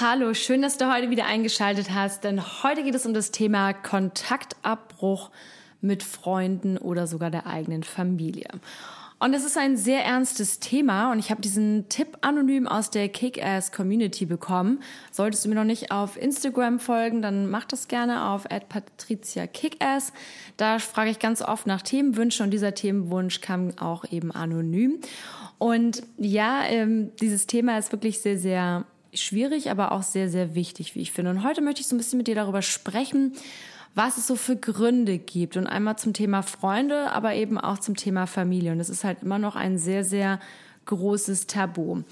Hallo, schön, dass du heute wieder eingeschaltet hast, denn heute geht es um das Thema Kontaktabbruch mit Freunden oder sogar der eigenen Familie. Und es ist ein sehr ernstes Thema und ich habe diesen Tipp anonym aus der Kick-Ass Community bekommen. Solltest du mir noch nicht auf Instagram folgen, dann mach das gerne auf @patricia_kickass. Da frage ich ganz oft nach Themenwünschen und dieser Themenwunsch kam auch eben anonym. Und ja, ähm, dieses Thema ist wirklich sehr, sehr schwierig, aber auch sehr, sehr wichtig, wie ich finde. Und heute möchte ich so ein bisschen mit dir darüber sprechen, was es so für Gründe gibt. Und einmal zum Thema Freunde, aber eben auch zum Thema Familie. Und es ist halt immer noch ein sehr, sehr großes Tabu.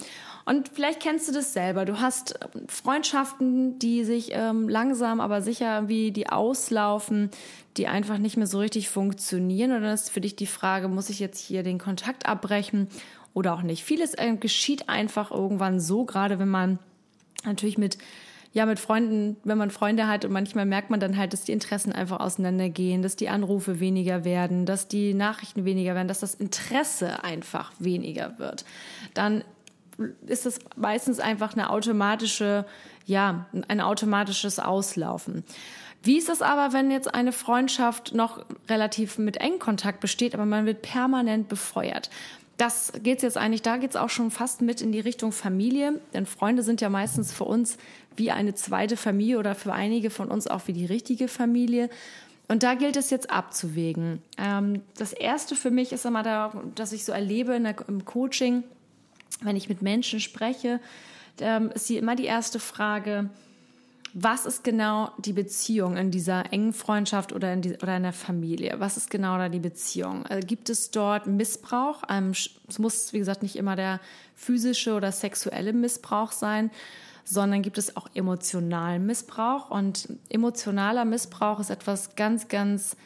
Und vielleicht kennst du das selber. Du hast Freundschaften, die sich ähm, langsam, aber sicher wie die auslaufen, die einfach nicht mehr so richtig funktionieren. Und dann ist für dich die Frage, muss ich jetzt hier den Kontakt abbrechen oder auch nicht. Vieles äh, geschieht einfach irgendwann so, gerade wenn man natürlich mit ja, mit Freunden, wenn man Freunde hat und manchmal merkt man dann halt, dass die Interessen einfach auseinandergehen, dass die Anrufe weniger werden, dass die Nachrichten weniger werden, dass das Interesse einfach weniger wird. Dann ist das meistens einfach eine automatische, ja, ein automatisches Auslaufen. Wie ist es aber, wenn jetzt eine Freundschaft noch relativ mit engem Kontakt besteht, aber man wird permanent befeuert? Das geht's jetzt eigentlich, da geht's auch schon fast mit in die Richtung Familie, denn Freunde sind ja meistens für uns wie eine zweite Familie oder für einige von uns auch wie die richtige Familie. Und da gilt es jetzt abzuwägen. Ähm, das erste für mich ist immer da, dass ich so erlebe der, im Coaching, wenn ich mit Menschen spreche, ähm, ist sie immer die erste Frage, was ist genau die Beziehung in dieser engen Freundschaft oder in, die, oder in der Familie? Was ist genau da die Beziehung? Also gibt es dort Missbrauch? Ähm, es muss, wie gesagt, nicht immer der physische oder sexuelle Missbrauch sein, sondern gibt es auch emotionalen Missbrauch. Und emotionaler Missbrauch ist etwas ganz, ganz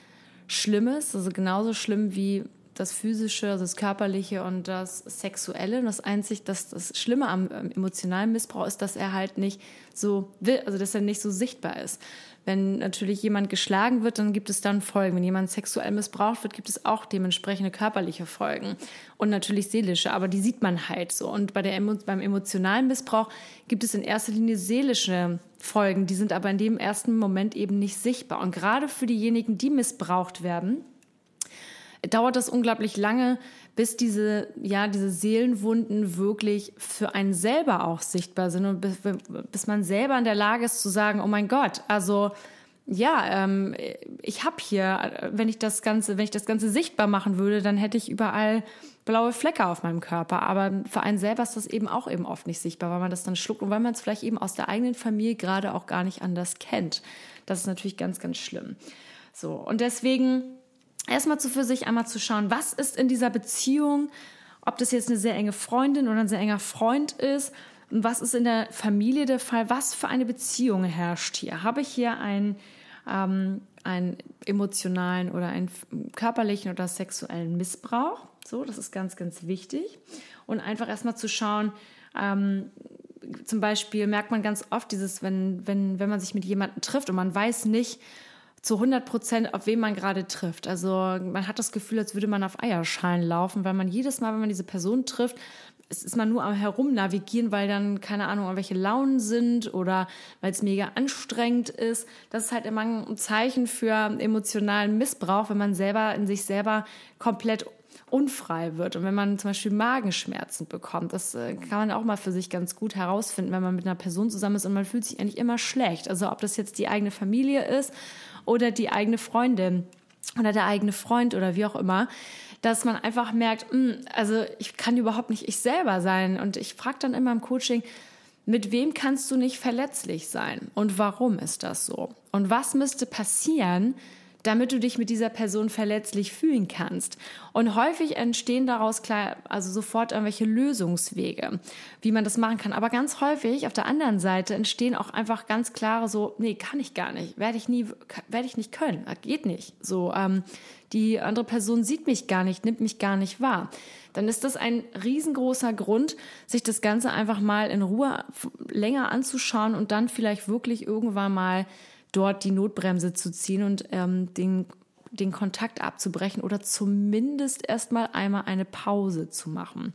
Schlimmes, also genauso schlimm wie das physische, also das körperliche und das sexuelle. Und das einzig, dass das Schlimme am emotionalen Missbrauch ist, dass er halt nicht so will, also dass er nicht so sichtbar ist. Wenn natürlich jemand geschlagen wird, dann gibt es dann Folgen. Wenn jemand sexuell missbraucht wird, gibt es auch dementsprechende körperliche Folgen und natürlich seelische, aber die sieht man halt so. Und bei der, beim emotionalen Missbrauch gibt es in erster Linie seelische Folgen, die sind aber in dem ersten Moment eben nicht sichtbar. Und gerade für diejenigen, die missbraucht werden, dauert das unglaublich lange, bis diese, ja, diese Seelenwunden wirklich für einen selber auch sichtbar sind und bis, bis man selber in der Lage ist zu sagen, oh mein Gott, also ja, ähm, ich habe hier, wenn ich das Ganze, wenn ich das Ganze sichtbar machen würde, dann hätte ich überall blaue Flecke auf meinem Körper. Aber für einen selber ist das eben auch eben oft nicht sichtbar, weil man das dann schluckt und weil man es vielleicht eben aus der eigenen Familie gerade auch gar nicht anders kennt. Das ist natürlich ganz, ganz schlimm. So. Und deswegen erstmal zu für sich einmal zu schauen, was ist in dieser Beziehung, ob das jetzt eine sehr enge Freundin oder ein sehr enger Freund ist, und was ist in der Familie der Fall, was für eine Beziehung herrscht hier. Habe ich hier einen, ähm, einen emotionalen oder einen körperlichen oder sexuellen Missbrauch? So, das ist ganz, ganz wichtig. Und einfach erstmal zu schauen, ähm, zum Beispiel merkt man ganz oft dieses, wenn, wenn, wenn man sich mit jemandem trifft und man weiß nicht, zu 100 Prozent, auf wen man gerade trifft. Also man hat das Gefühl, als würde man auf Eierschalen laufen, weil man jedes Mal, wenn man diese Person trifft, es ist man nur am Herumnavigieren, weil dann, keine Ahnung, welche Launen sind oder weil es mega anstrengend ist. Das ist halt immer ein Zeichen für emotionalen Missbrauch, wenn man selber in sich selber komplett unfrei wird und wenn man zum Beispiel Magenschmerzen bekommt. Das äh, kann man auch mal für sich ganz gut herausfinden, wenn man mit einer Person zusammen ist und man fühlt sich eigentlich immer schlecht. Also ob das jetzt die eigene Familie ist oder die eigene Freundin oder der eigene Freund oder wie auch immer, dass man einfach merkt, mh, hm, also ich kann überhaupt nicht ich selber sein. Und ich frage dann immer im Coaching, mit wem kannst du nicht verletzlich sein und warum ist das so? Und was müsste passieren, damit du dich mit dieser Person verletzlich fühlen kannst. Und häufig entstehen daraus klar, also sofort irgendwelche Lösungswege, wie man das machen kann. Aber ganz häufig auf der anderen Seite entstehen auch einfach ganz klare so, nee, kann ich gar nicht, werde ich nie, werde ich nicht können, geht nicht. So, ähm, die andere Person sieht mich gar nicht, nimmt mich gar nicht wahr. Dann ist das ein riesengroßer Grund, sich das Ganze einfach mal in Ruhe länger anzuschauen und dann vielleicht wirklich irgendwann mal dort die Notbremse zu ziehen und ähm, den, den Kontakt abzubrechen oder zumindest erstmal einmal eine Pause zu machen.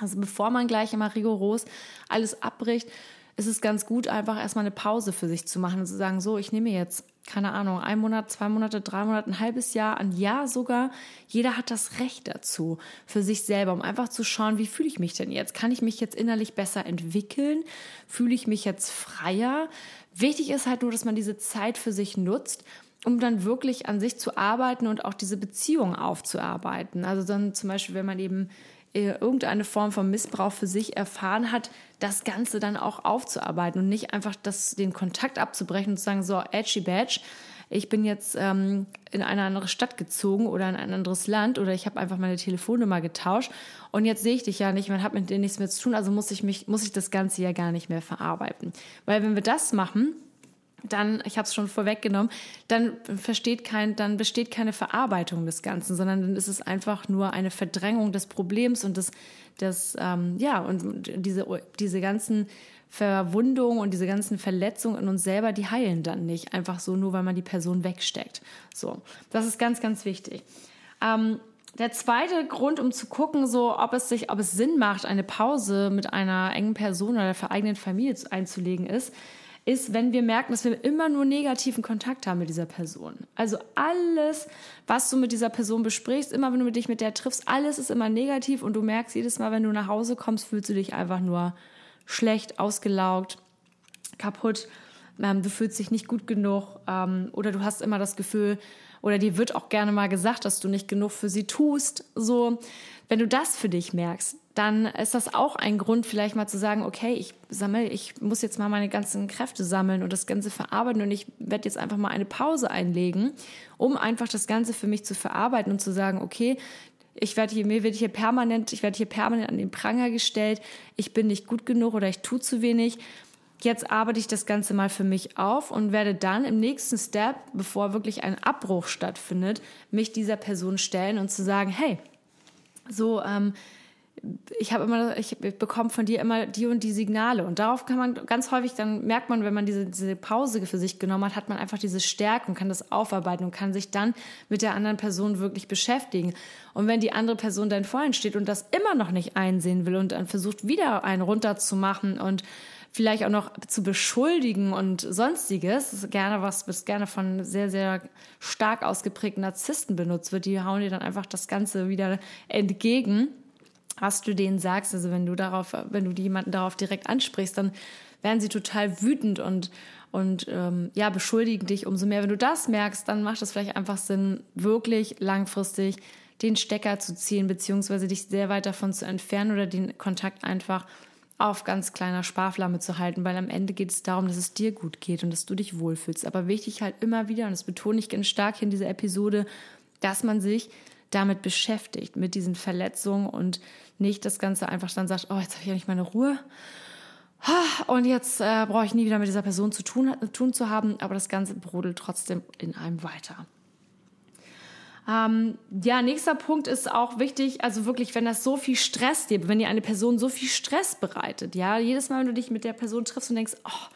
Also bevor man gleich immer rigoros alles abbricht, ist es ganz gut, einfach erstmal eine Pause für sich zu machen und zu sagen, so, ich nehme jetzt, keine Ahnung, ein Monat, zwei Monate, drei Monate, ein halbes Jahr, ein Jahr sogar. Jeder hat das Recht dazu, für sich selber, um einfach zu schauen, wie fühle ich mich denn jetzt? Kann ich mich jetzt innerlich besser entwickeln? Fühle ich mich jetzt freier? Wichtig ist halt nur, dass man diese Zeit für sich nutzt, um dann wirklich an sich zu arbeiten und auch diese Beziehung aufzuarbeiten. Also dann zum Beispiel, wenn man eben irgendeine Form von Missbrauch für sich erfahren hat, das Ganze dann auch aufzuarbeiten und nicht einfach das, den Kontakt abzubrechen und zu sagen, so, edgy badge, ich bin jetzt ähm, in eine andere Stadt gezogen oder in ein anderes Land oder ich habe einfach meine Telefonnummer getauscht und jetzt sehe ich dich ja nicht, man hat mit dir nichts mehr zu tun, also muss ich mich, muss ich das Ganze ja gar nicht mehr verarbeiten. Weil wenn wir das machen, dann, ich habe es schon vorweggenommen, dann versteht kein, dann besteht keine Verarbeitung des Ganzen, sondern dann ist es einfach nur eine Verdrängung des Problems und des, des ähm, ja, und diese, diese ganzen Verwundungen und diese ganzen Verletzungen in uns selber, die heilen dann nicht. Einfach so, nur weil man die Person wegsteckt. So, das ist ganz, ganz wichtig. Ähm, der zweite Grund, um zu gucken, so ob es sich, ob es Sinn macht, eine Pause mit einer engen Person oder der eigenen Familie einzulegen, ist, ist, wenn wir merken, dass wir immer nur negativen Kontakt haben mit dieser Person. Also alles, was du mit dieser Person besprichst, immer wenn du dich mit der triffst, alles ist immer negativ und du merkst jedes Mal, wenn du nach Hause kommst, fühlst du dich einfach nur schlecht, ausgelaugt, kaputt. Ähm, du fühlst dich nicht gut genug ähm, oder du hast immer das Gefühl, oder dir wird auch gerne mal gesagt, dass du nicht genug für sie tust. So, wenn du das für dich merkst, dann ist das auch ein Grund, vielleicht mal zu sagen, okay, ich sammle, ich muss jetzt mal meine ganzen Kräfte sammeln und das Ganze verarbeiten und ich werde jetzt einfach mal eine Pause einlegen, um einfach das Ganze für mich zu verarbeiten und zu sagen, okay, ich werde hier, mir wird hier permanent, ich werde hier permanent an den Pranger gestellt, ich bin nicht gut genug oder ich tue zu wenig. Jetzt arbeite ich das Ganze mal für mich auf und werde dann im nächsten Step, bevor wirklich ein Abbruch stattfindet, mich dieser Person stellen und zu sagen, hey, so, ähm, ich habe immer, ich bekomme von dir immer die und die Signale. Und darauf kann man ganz häufig, dann merkt man, wenn man diese, diese Pause für sich genommen hat, hat man einfach diese Stärke und kann das aufarbeiten und kann sich dann mit der anderen Person wirklich beschäftigen. Und wenn die andere Person dann vorhin steht und das immer noch nicht einsehen will und dann versucht, wieder einen runterzumachen und vielleicht auch noch zu beschuldigen und sonstiges, das ist gerne was, was gerne von sehr, sehr stark ausgeprägten Narzissten benutzt wird, die hauen dir dann einfach das Ganze wieder entgegen was du denen sagst. Also wenn du darauf, wenn du jemanden darauf direkt ansprichst, dann werden sie total wütend und und ähm, ja beschuldigen dich umso mehr. Wenn du das merkst, dann macht es vielleicht einfach Sinn, wirklich langfristig den Stecker zu ziehen beziehungsweise dich sehr weit davon zu entfernen oder den Kontakt einfach auf ganz kleiner Sparflamme zu halten, weil am Ende geht es darum, dass es dir gut geht und dass du dich wohlfühlst. Aber wichtig halt immer wieder, und das betone ich ganz stark in dieser Episode, dass man sich damit beschäftigt, mit diesen Verletzungen und nicht das Ganze einfach dann sagt, oh, jetzt habe ich ja nicht meine Ruhe. Und jetzt äh, brauche ich nie wieder mit dieser Person zu tun, tun zu haben, aber das Ganze brodelt trotzdem in einem weiter. Ähm, ja, nächster Punkt ist auch wichtig, also wirklich, wenn das so viel Stress dir, wenn dir eine Person so viel Stress bereitet, ja, jedes Mal, wenn du dich mit der Person triffst und denkst, oh,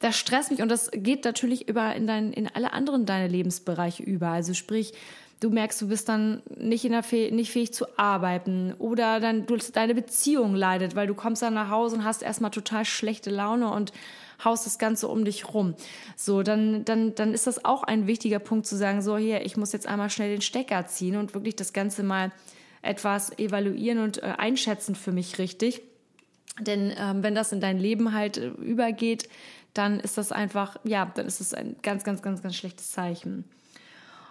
das stresst mich und das geht natürlich über in, dein, in alle anderen deine Lebensbereiche über. Also sprich, du merkst, du bist dann nicht, in der Fäh nicht fähig zu arbeiten oder dann du, deine Beziehung leidet, weil du kommst dann nach Hause und hast erstmal total schlechte Laune und haust das Ganze um dich rum. So, dann, dann, dann ist das auch ein wichtiger Punkt zu sagen, so hier, ich muss jetzt einmal schnell den Stecker ziehen und wirklich das Ganze mal etwas evaluieren und äh, einschätzen für mich richtig. Denn ähm, wenn das in dein Leben halt äh, übergeht, dann ist das einfach, ja, dann ist es ein ganz, ganz, ganz, ganz schlechtes Zeichen.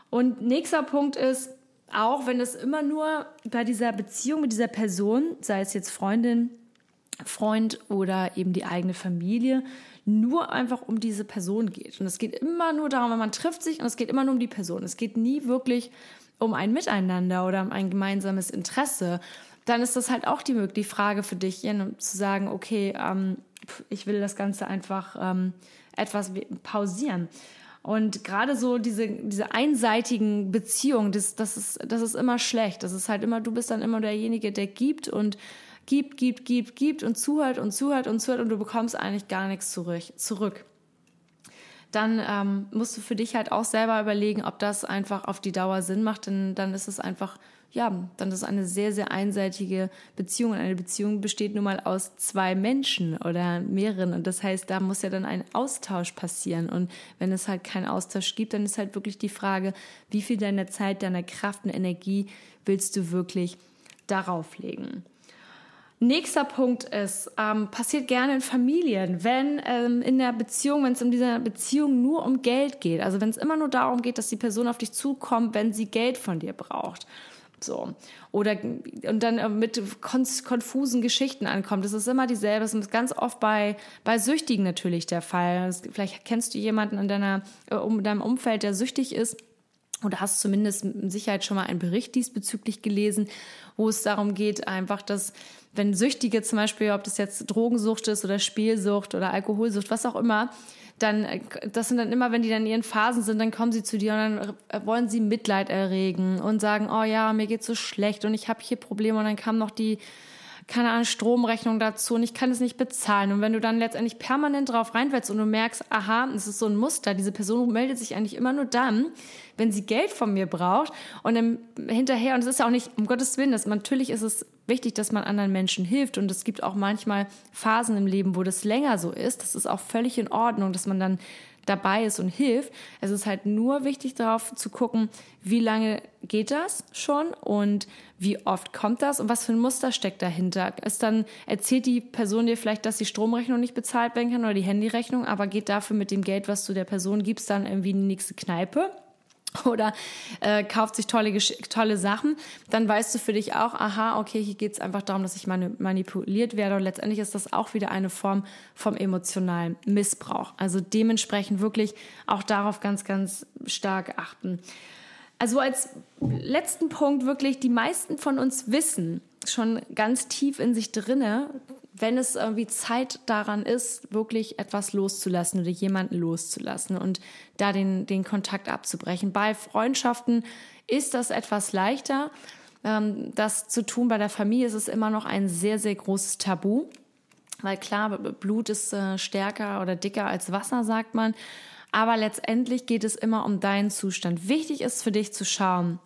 Und nächster Punkt ist, auch wenn es immer nur bei dieser Beziehung mit dieser Person, sei es jetzt Freundin, Freund oder eben die eigene Familie, nur einfach um diese Person geht. Und es geht immer nur darum, man trifft sich und es geht immer nur um die Person. Es geht nie wirklich um ein Miteinander oder um ein gemeinsames Interesse. Dann ist das halt auch die, die Frage für dich, zu sagen, okay, ähm, ich will das Ganze einfach ähm, etwas pausieren. Und gerade so diese, diese einseitigen Beziehungen, das, das, ist, das ist immer schlecht. Das ist halt immer, du bist dann immer derjenige, der gibt und gibt, gibt, gibt, gibt und zuhört und zuhört und zuhört und du bekommst eigentlich gar nichts zurück. Dann ähm, musst du für dich halt auch selber überlegen, ob das einfach auf die Dauer Sinn macht, denn dann ist es einfach ja, dann ist eine sehr, sehr einseitige Beziehung. Und eine Beziehung besteht nun mal aus zwei Menschen oder mehreren. Und das heißt, da muss ja dann ein Austausch passieren. Und wenn es halt keinen Austausch gibt, dann ist halt wirklich die Frage, wie viel deiner Zeit, deiner Kraft und Energie willst du wirklich darauf legen? Nächster Punkt ist, ähm, passiert gerne in Familien, wenn ähm, in der Beziehung, wenn es in dieser Beziehung nur um Geld geht, also wenn es immer nur darum geht, dass die Person auf dich zukommt, wenn sie Geld von dir braucht so. Oder, und dann äh, mit konfusen Geschichten ankommt. Das ist immer dieselbe. Das ist ganz oft bei, bei Süchtigen natürlich der Fall. Vielleicht kennst du jemanden in deiner, äh, um deinem Umfeld, der süchtig ist. Oder hast zumindest mit Sicherheit schon mal einen Bericht diesbezüglich gelesen, wo es darum geht, einfach, dass wenn Süchtige zum Beispiel, ob das jetzt Drogensucht ist oder Spielsucht oder Alkoholsucht, was auch immer, dann, äh, das sind dann immer, wenn die dann in ihren Phasen sind, dann kommen sie zu dir und dann äh, wollen sie Mitleid erregen und sagen, oh ja, mir geht's so schlecht und ich habe hier Probleme und dann kam noch die, keine Ahnung, Stromrechnung dazu und ich kann es nicht bezahlen. Und wenn du dann letztendlich permanent drauf reinfällst und du merkst, aha, es ist so ein Muster, diese Person meldet sich eigentlich immer nur dann, wenn sie Geld von mir braucht und dann hinterher, und es ist ja auch nicht, um Gottes Willen, das, natürlich ist es wichtig, dass man anderen Menschen hilft und es gibt auch manchmal Phasen im Leben, wo das länger so ist. Das ist auch völlig in Ordnung, dass man dann dabei ist und hilft. Es ist halt nur wichtig darauf zu gucken, wie lange geht das schon und wie oft kommt das und was für ein Muster steckt dahinter. Ist dann erzählt die Person dir vielleicht, dass die Stromrechnung nicht bezahlt werden kann oder die Handyrechnung, aber geht dafür mit dem Geld, was du der Person gibst, dann irgendwie in die nächste Kneipe oder äh, kauft sich tolle, tolle Sachen, dann weißt du für dich auch, aha, okay, hier geht es einfach darum, dass ich manipuliert werde und letztendlich ist das auch wieder eine Form vom emotionalen Missbrauch. Also dementsprechend wirklich auch darauf ganz, ganz stark achten. Also als letzten Punkt wirklich, die meisten von uns wissen schon ganz tief in sich drinne, wenn es irgendwie Zeit daran ist, wirklich etwas loszulassen oder jemanden loszulassen und da den, den Kontakt abzubrechen. Bei Freundschaften ist das etwas leichter. Ähm, das zu tun bei der Familie ist es immer noch ein sehr, sehr großes Tabu. Weil klar, Blut ist äh, stärker oder dicker als Wasser, sagt man. Aber letztendlich geht es immer um deinen Zustand. Wichtig ist für dich zu schauen,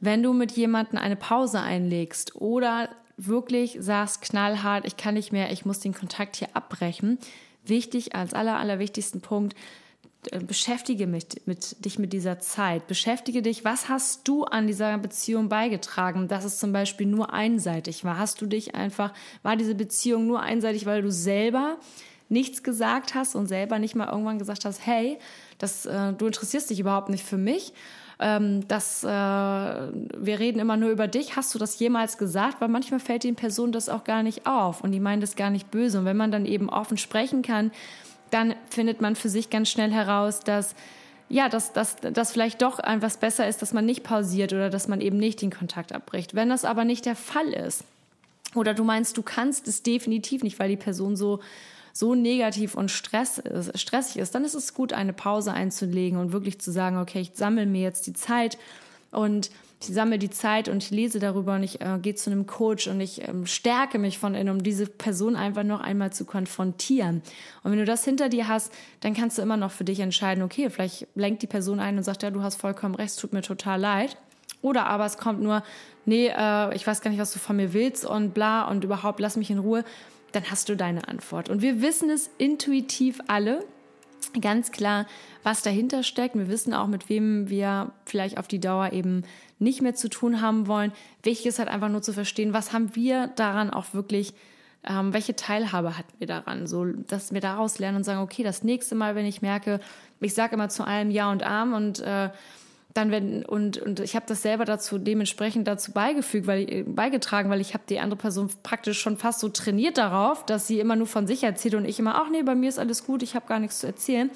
wenn du mit jemandem eine Pause einlegst oder wirklich sagst knallhart, ich kann nicht mehr, ich muss den Kontakt hier abbrechen. Wichtig als aller, allerwichtigsten Punkt, äh, beschäftige mich mit dich mit dieser Zeit. Beschäftige dich, was hast du an dieser Beziehung beigetragen, dass es zum Beispiel nur einseitig war? Hast du dich einfach, war diese Beziehung nur einseitig, weil du selber nichts gesagt hast und selber nicht mal irgendwann gesagt hast, hey, das, äh, du interessierst dich überhaupt nicht für mich? Ähm, dass äh, wir reden immer nur über dich. Hast du das jemals gesagt? Weil manchmal fällt den Personen das auch gar nicht auf und die meinen das gar nicht böse. Und wenn man dann eben offen sprechen kann, dann findet man für sich ganz schnell heraus, dass ja, dass, dass, dass vielleicht doch etwas besser ist, dass man nicht pausiert oder dass man eben nicht den Kontakt abbricht. Wenn das aber nicht der Fall ist, oder du meinst, du kannst es definitiv nicht, weil die Person so so negativ und Stress ist, stressig ist, dann ist es gut, eine Pause einzulegen und wirklich zu sagen, okay, ich sammle mir jetzt die Zeit und ich sammle die Zeit und ich lese darüber und ich äh, gehe zu einem Coach und ich ähm, stärke mich von innen, um diese Person einfach noch einmal zu konfrontieren. Und wenn du das hinter dir hast, dann kannst du immer noch für dich entscheiden, okay, vielleicht lenkt die Person ein und sagt, ja, du hast vollkommen recht, tut mir total leid. Oder aber es kommt nur, nee, äh, ich weiß gar nicht, was du von mir willst und bla und überhaupt lass mich in Ruhe dann hast du deine Antwort. Und wir wissen es intuitiv alle, ganz klar, was dahinter steckt. Wir wissen auch, mit wem wir vielleicht auf die Dauer eben nicht mehr zu tun haben wollen. Wichtig ist halt einfach nur zu verstehen, was haben wir daran auch wirklich, ähm, welche Teilhabe hatten wir daran, so dass wir daraus lernen und sagen, okay, das nächste Mal, wenn ich merke, ich sage immer zu allem Ja und Arm und äh, dann wenn und und ich habe das selber dazu dementsprechend dazu beigefügt, weil beigetragen, weil ich habe die andere Person praktisch schon fast so trainiert darauf, dass sie immer nur von sich erzählt und ich immer ach nee, bei mir ist alles gut, ich habe gar nichts zu erzählen.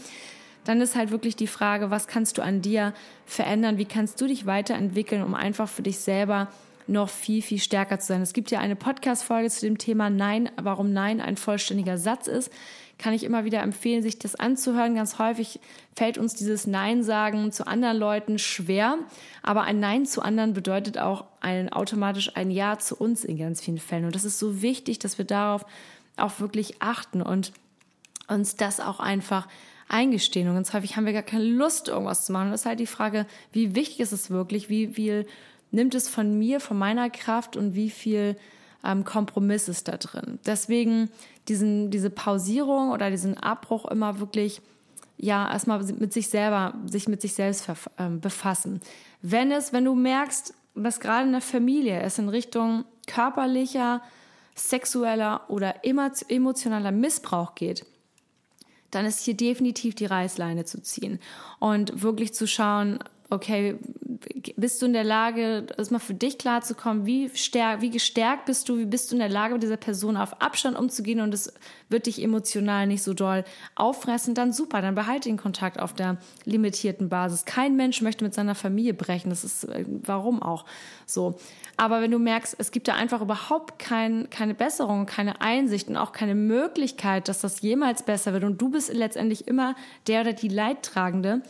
Dann ist halt wirklich die Frage, was kannst du an dir verändern? Wie kannst du dich weiterentwickeln, um einfach für dich selber noch viel, viel stärker zu sein. Es gibt ja eine Podcast-Folge zu dem Thema Nein, warum Nein ein vollständiger Satz ist kann ich immer wieder empfehlen, sich das anzuhören. Ganz häufig fällt uns dieses Nein sagen zu anderen Leuten schwer, aber ein Nein zu anderen bedeutet auch ein, automatisch ein Ja zu uns in ganz vielen Fällen. Und das ist so wichtig, dass wir darauf auch wirklich achten und uns das auch einfach eingestehen. Und ganz häufig haben wir gar keine Lust, irgendwas zu machen. Und das ist halt die Frage, wie wichtig ist es wirklich? Wie viel nimmt es von mir, von meiner Kraft und wie viel ähm, Kompromiss ist da drin? Deswegen diesen, diese Pausierung oder diesen Abbruch immer wirklich, ja, erstmal mit sich selber, sich mit sich selbst ähm, befassen. Wenn es, wenn du merkst, was gerade in der Familie ist in Richtung körperlicher, sexueller oder emotionaler Missbrauch geht, dann ist hier definitiv die Reißleine zu ziehen und wirklich zu schauen, okay, bist du in der Lage, erstmal für dich klarzukommen, wie, stärk, wie gestärkt bist du, wie bist du in der Lage, mit dieser Person auf Abstand umzugehen und es wird dich emotional nicht so doll auffressen, dann super, dann behalte den Kontakt auf der limitierten Basis. Kein Mensch möchte mit seiner Familie brechen, das ist, äh, warum auch so. Aber wenn du merkst, es gibt da einfach überhaupt kein, keine Besserung, keine Einsicht und auch keine Möglichkeit, dass das jemals besser wird und du bist letztendlich immer der oder die Leidtragende,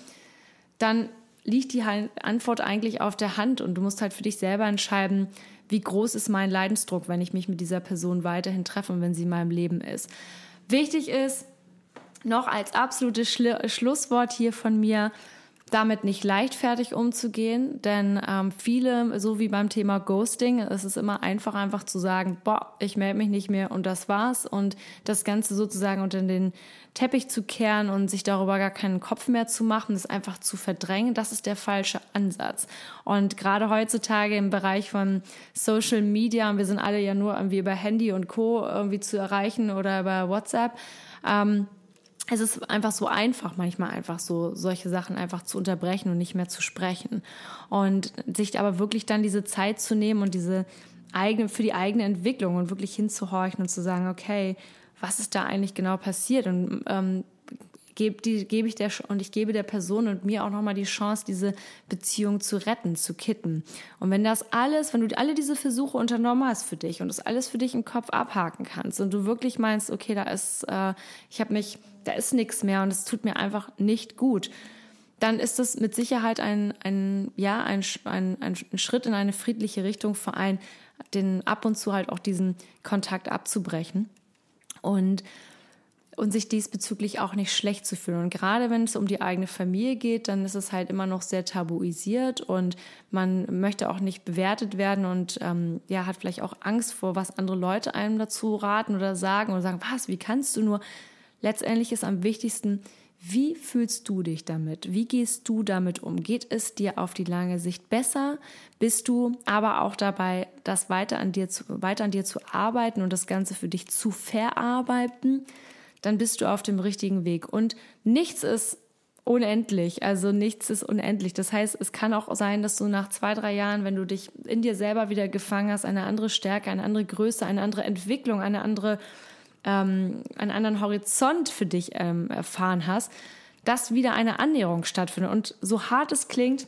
dann liegt die Antwort eigentlich auf der Hand und du musst halt für dich selber entscheiden, wie groß ist mein Leidensdruck, wenn ich mich mit dieser Person weiterhin treffe und wenn sie in meinem Leben ist. Wichtig ist, noch als absolutes Schlusswort hier von mir, damit nicht leichtfertig umzugehen, denn ähm, viele, so wie beim Thema Ghosting, es ist immer einfach, einfach zu sagen, boah, ich melde mich nicht mehr und das war's und das Ganze sozusagen unter den Teppich zu kehren und sich darüber gar keinen Kopf mehr zu machen, das einfach zu verdrängen, das ist der falsche Ansatz. Und gerade heutzutage im Bereich von Social Media, wir sind alle ja nur irgendwie über Handy und Co. irgendwie zu erreichen oder über WhatsApp, ähm, es ist einfach so einfach, manchmal einfach so solche Sachen einfach zu unterbrechen und nicht mehr zu sprechen. Und sich aber wirklich dann diese Zeit zu nehmen und diese eigene, für die eigene Entwicklung und wirklich hinzuhorchen und zu sagen, okay, was ist da eigentlich genau passiert? Und ähm, gebe, die, gebe ich der und ich gebe der Person und mir auch nochmal die Chance, diese Beziehung zu retten, zu kitten. Und wenn das alles, wenn du alle diese Versuche unternommen hast für dich und das alles für dich im Kopf abhaken kannst und du wirklich meinst, okay, da ist, äh, ich habe mich, da ist nichts mehr und es tut mir einfach nicht gut, dann ist das mit Sicherheit ein, ein ja, ein, ein, ein Schritt in eine friedliche Richtung für einen, den ab und zu halt auch diesen Kontakt abzubrechen. Und und sich diesbezüglich auch nicht schlecht zu fühlen. Und gerade wenn es um die eigene Familie geht, dann ist es halt immer noch sehr tabuisiert und man möchte auch nicht bewertet werden und ähm, ja, hat vielleicht auch Angst vor, was andere Leute einem dazu raten oder sagen oder sagen, was, wie kannst du nur? Letztendlich ist am wichtigsten, wie fühlst du dich damit? Wie gehst du damit um? Geht es dir auf die lange Sicht besser? Bist du aber auch dabei, das weiter an dir zu, weiter an dir zu arbeiten und das Ganze für dich zu verarbeiten? dann bist du auf dem richtigen Weg. Und nichts ist unendlich, also nichts ist unendlich. Das heißt, es kann auch sein, dass du nach zwei, drei Jahren, wenn du dich in dir selber wieder gefangen hast, eine andere Stärke, eine andere Größe, eine andere Entwicklung, eine andere, ähm, einen anderen Horizont für dich ähm, erfahren hast, dass wieder eine Annäherung stattfindet. Und so hart es klingt,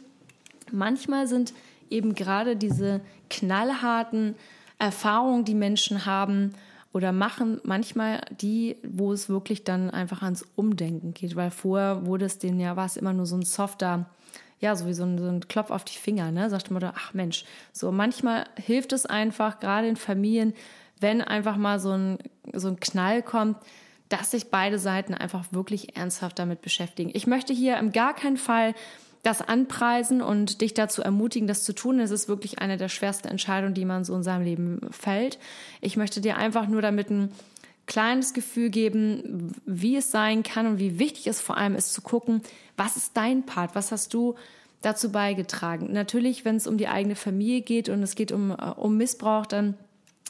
manchmal sind eben gerade diese knallharten Erfahrungen, die Menschen haben, oder machen manchmal die, wo es wirklich dann einfach ans Umdenken geht, weil vorher wurde es denen ja, war es immer nur so ein softer, ja, so wie so ein, so ein Klopf auf die Finger, ne? Sagt man da, ach Mensch, so manchmal hilft es einfach, gerade in Familien, wenn einfach mal so ein, so ein Knall kommt, dass sich beide Seiten einfach wirklich ernsthaft damit beschäftigen. Ich möchte hier im gar keinen Fall das anpreisen und dich dazu ermutigen, das zu tun. Es ist wirklich eine der schwersten Entscheidungen, die man so in seinem Leben fällt. Ich möchte dir einfach nur damit ein kleines Gefühl geben, wie es sein kann und wie wichtig es vor allem ist zu gucken, was ist dein Part, was hast du dazu beigetragen. Natürlich, wenn es um die eigene Familie geht und es geht um, äh, um Missbrauch, dann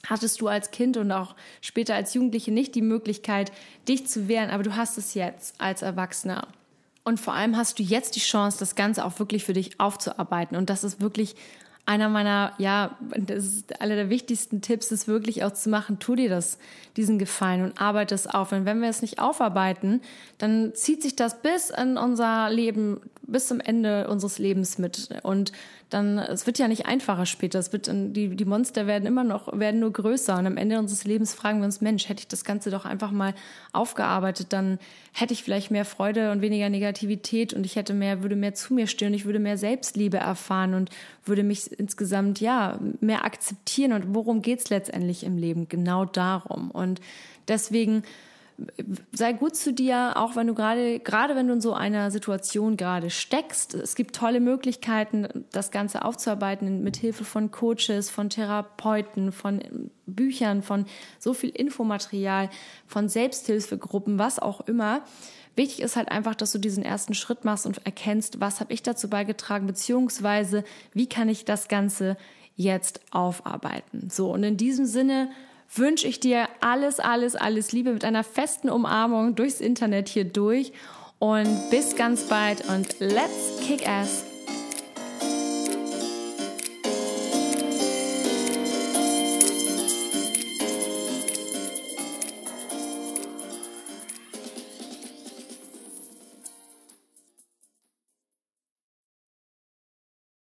hattest du als Kind und auch später als Jugendliche nicht die Möglichkeit, dich zu wehren, aber du hast es jetzt als Erwachsener. Und vor allem hast du jetzt die Chance, das Ganze auch wirklich für dich aufzuarbeiten. Und das ist wirklich einer meiner, ja, das ist einer der wichtigsten Tipps, ist wirklich auch zu machen, tu dir das, diesen Gefallen und arbeite es auf. Und wenn wir es nicht aufarbeiten, dann zieht sich das bis in unser Leben, bis zum Ende unseres Lebens mit. Und dann, es wird ja nicht einfacher später. Es wird, die, die Monster werden immer noch, werden nur größer. Und am Ende unseres Lebens fragen wir uns, Mensch, hätte ich das Ganze doch einfach mal aufgearbeitet, dann hätte ich vielleicht mehr Freude und weniger Negativität und ich hätte mehr, würde mehr zu mir stehen ich würde mehr Selbstliebe erfahren und würde mich insgesamt, ja, mehr akzeptieren. Und worum geht's letztendlich im Leben? Genau darum. Und deswegen, sei gut zu dir, auch wenn du gerade, gerade wenn du in so einer Situation gerade steckst. Es gibt tolle Möglichkeiten, das Ganze aufzuarbeiten mit Hilfe von Coaches, von Therapeuten, von Büchern, von so viel Infomaterial, von Selbsthilfegruppen, was auch immer. Wichtig ist halt einfach, dass du diesen ersten Schritt machst und erkennst, was habe ich dazu beigetragen, beziehungsweise wie kann ich das Ganze jetzt aufarbeiten. So, und in diesem Sinne wünsche ich dir alles, alles, alles Liebe mit einer festen Umarmung durchs Internet hier durch. Und bis ganz bald und let's kick ass